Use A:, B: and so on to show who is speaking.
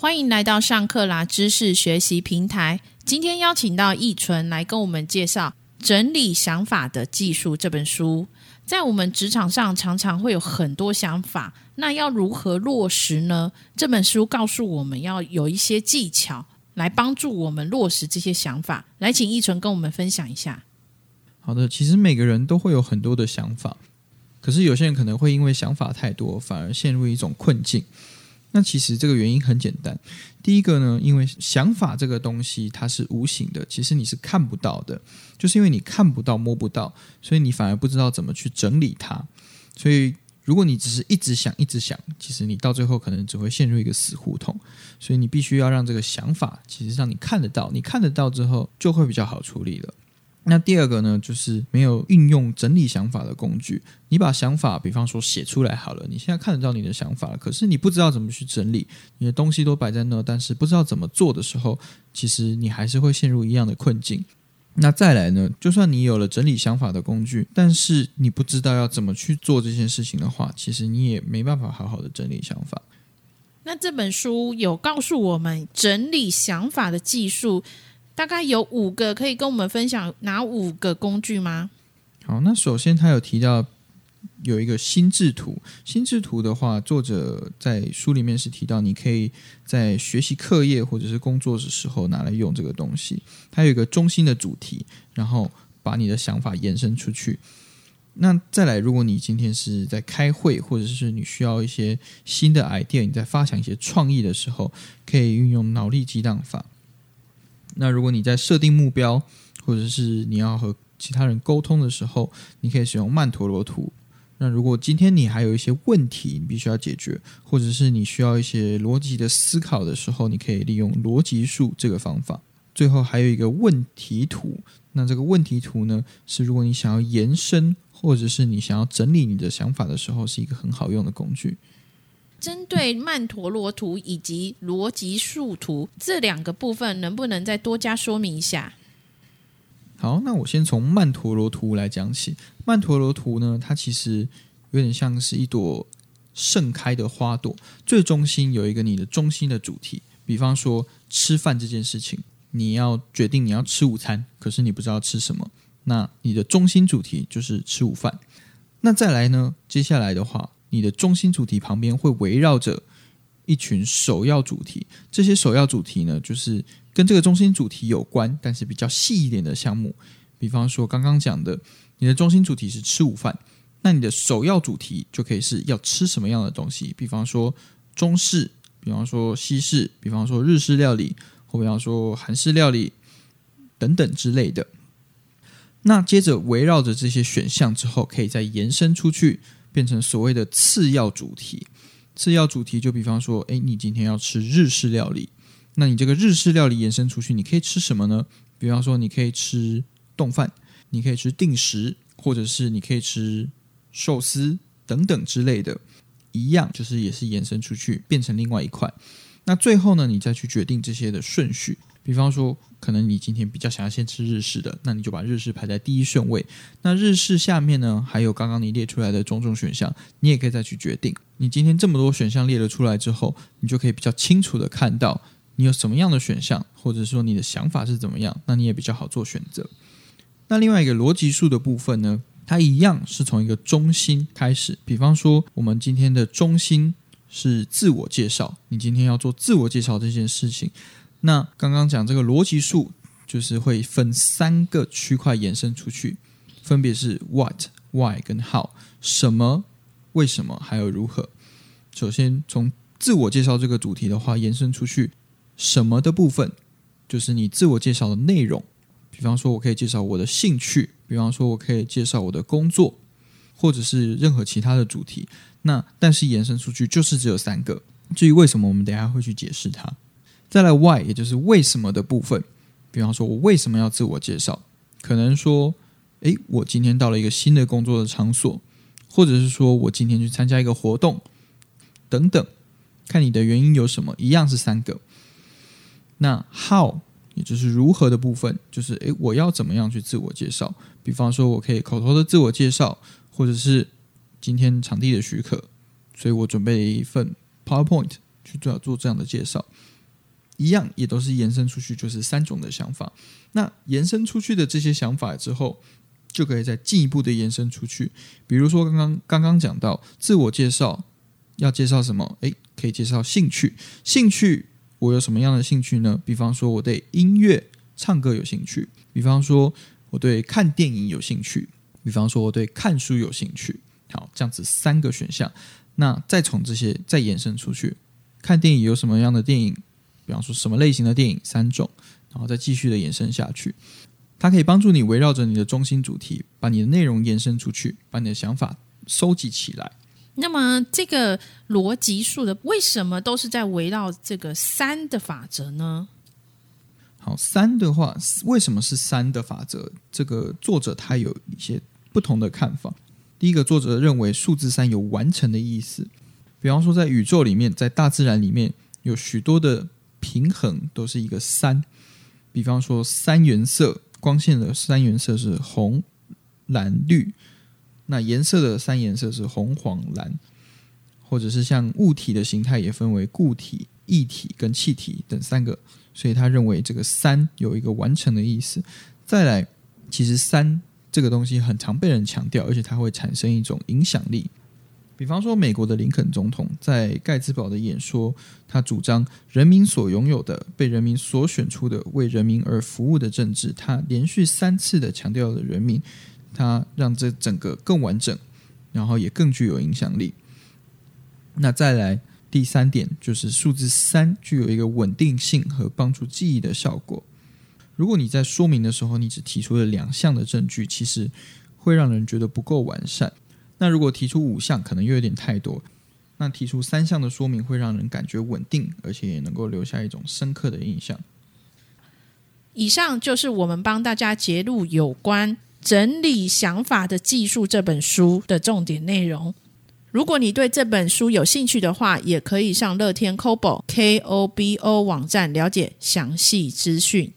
A: 欢迎来到上课啦知识学习平台。今天邀请到易纯来跟我们介绍《整理想法的技术》这本书。在我们职场上，常常会有很多想法，那要如何落实呢？这本书告诉我们要有一些技巧来帮助我们落实这些想法。来，请易纯跟我们分享一下。
B: 好的，其实每个人都会有很多的想法，可是有些人可能会因为想法太多，反而陷入一种困境。那其实这个原因很简单，第一个呢，因为想法这个东西它是无形的，其实你是看不到的，就是因为你看不到、摸不到，所以你反而不知道怎么去整理它。所以如果你只是一直想、一直想，其实你到最后可能只会陷入一个死胡同。所以你必须要让这个想法，其实让你看得到，你看得到之后，就会比较好处理了。那第二个呢，就是没有运用整理想法的工具。你把想法，比方说写出来好了，你现在看得到你的想法了，可是你不知道怎么去整理，你的东西都摆在那，但是不知道怎么做的时候，其实你还是会陷入一样的困境。那再来呢，就算你有了整理想法的工具，但是你不知道要怎么去做这件事情的话，其实你也没办法好好的整理想法。
A: 那这本书有告诉我们整理想法的技术。大概有五个，可以跟我们分享哪五个工具吗？
B: 好，那首先他有提到有一个心智图，心智图的话，作者在书里面是提到，你可以在学习课业或者是工作的时候拿来用这个东西。它有一个中心的主题，然后把你的想法延伸出去。那再来，如果你今天是在开会，或者是你需要一些新的 idea，你在发想一些创意的时候，可以运用脑力激荡法。那如果你在设定目标，或者是你要和其他人沟通的时候，你可以使用曼陀罗图。那如果今天你还有一些问题你必须要解决，或者是你需要一些逻辑的思考的时候，你可以利用逻辑树这个方法。最后还有一个问题图。那这个问题图呢，是如果你想要延伸，或者是你想要整理你的想法的时候，是一个很好用的工具。
A: 针对曼陀罗图以及逻辑树图这两个部分，能不能再多加说明一下？
B: 好，那我先从曼陀罗图来讲起。曼陀罗图呢，它其实有点像是一朵盛开的花朵，最中心有一个你的中心的主题。比方说吃饭这件事情，你要决定你要吃午餐，可是你不知道吃什么，那你的中心主题就是吃午饭。那再来呢，接下来的话。你的中心主题旁边会围绕着一群首要主题，这些首要主题呢，就是跟这个中心主题有关，但是比较细一点的项目。比方说刚刚讲的，你的中心主题是吃午饭，那你的首要主题就可以是要吃什么样的东西。比方说中式，比方说西式，比方说日式料理，或比方说韩式料理等等之类的。那接着围绕着这些选项之后，可以再延伸出去。变成所谓的次要主题，次要主题就比方说，哎，你今天要吃日式料理，那你这个日式料理延伸出去，你可以吃什么呢？比方说，你可以吃冻饭，你可以吃定食，或者是你可以吃寿司等等之类的，一样就是也是延伸出去变成另外一块。那最后呢，你再去决定这些的顺序。比方说，可能你今天比较想要先吃日式的，那你就把日式排在第一顺位。那日式下面呢，还有刚刚你列出来的种种选项，你也可以再去决定。你今天这么多选项列了出来之后，你就可以比较清楚的看到你有什么样的选项，或者说你的想法是怎么样，那你也比较好做选择。那另外一个逻辑数的部分呢，它一样是从一个中心开始。比方说，我们今天的中心是自我介绍，你今天要做自我介绍这件事情。那刚刚讲这个逻辑数，就是会分三个区块延伸出去，分别是 what、why 跟 how，什么、为什么还有如何。首先从自我介绍这个主题的话，延伸出去，什么的部分就是你自我介绍的内容。比方说，我可以介绍我的兴趣；比方说，我可以介绍我的工作，或者是任何其他的主题。那但是延伸出去就是只有三个。至于为什么，我们等下会去解释它。再来 why，也就是为什么的部分。比方说，我为什么要自我介绍？可能说，诶，我今天到了一个新的工作的场所，或者是说我今天去参加一个活动，等等。看你的原因有什么，一样是三个。那 how，也就是如何的部分，就是诶，我要怎么样去自我介绍？比方说，我可以口头的自我介绍，或者是今天场地的许可，所以我准备了一份 PowerPoint。去做做这样的介绍。一样也都是延伸出去，就是三种的想法。那延伸出去的这些想法之后，就可以再进一步的延伸出去。比如说刚刚刚刚讲到自我介绍，要介绍什么？诶，可以介绍兴趣。兴趣我有什么样的兴趣呢？比方说我对音乐、唱歌有兴趣；比方说我对看电影有兴趣；比方说我对看书有兴趣。好，这样子三个选项。那再从这些再延伸出去，看电影有什么样的电影？比方说什么类型的电影三种，然后再继续的延伸下去，它可以帮助你围绕着你的中心主题，把你的内容延伸出去，把你的想法收集起来。
A: 那么这个逻辑数的为什么都是在围绕这个三的法则呢？
B: 好，三的话为什么是三的法则？这个作者他有一些不同的看法。第一个作者认为数字三有完成的意思，比方说在宇宙里面，在大自然里面有许多的。平衡都是一个三，比方说三原色光线的三原色是红、蓝、绿，那颜色的三颜色是红、黄、蓝，或者是像物体的形态也分为固体、液体跟气体等三个，所以他认为这个三有一个完成的意思。再来，其实三这个东西很常被人强调，而且它会产生一种影响力。比方说，美国的林肯总统在盖茨堡的演说，他主张人民所拥有的、被人民所选出的、为人民而服务的政治。他连续三次的强调了人民，他让这整个更完整，然后也更具有影响力。那再来第三点，就是数字三具有一个稳定性和帮助记忆的效果。如果你在说明的时候，你只提出了两项的证据，其实会让人觉得不够完善。那如果提出五项，可能又有点太多。那提出三项的说明，会让人感觉稳定，而且也能够留下一种深刻的印象。
A: 以上就是我们帮大家揭露有关整理想法的技术这本书的重点内容。如果你对这本书有兴趣的话，也可以上乐天 Kobo K O B O 网站了解详细资讯。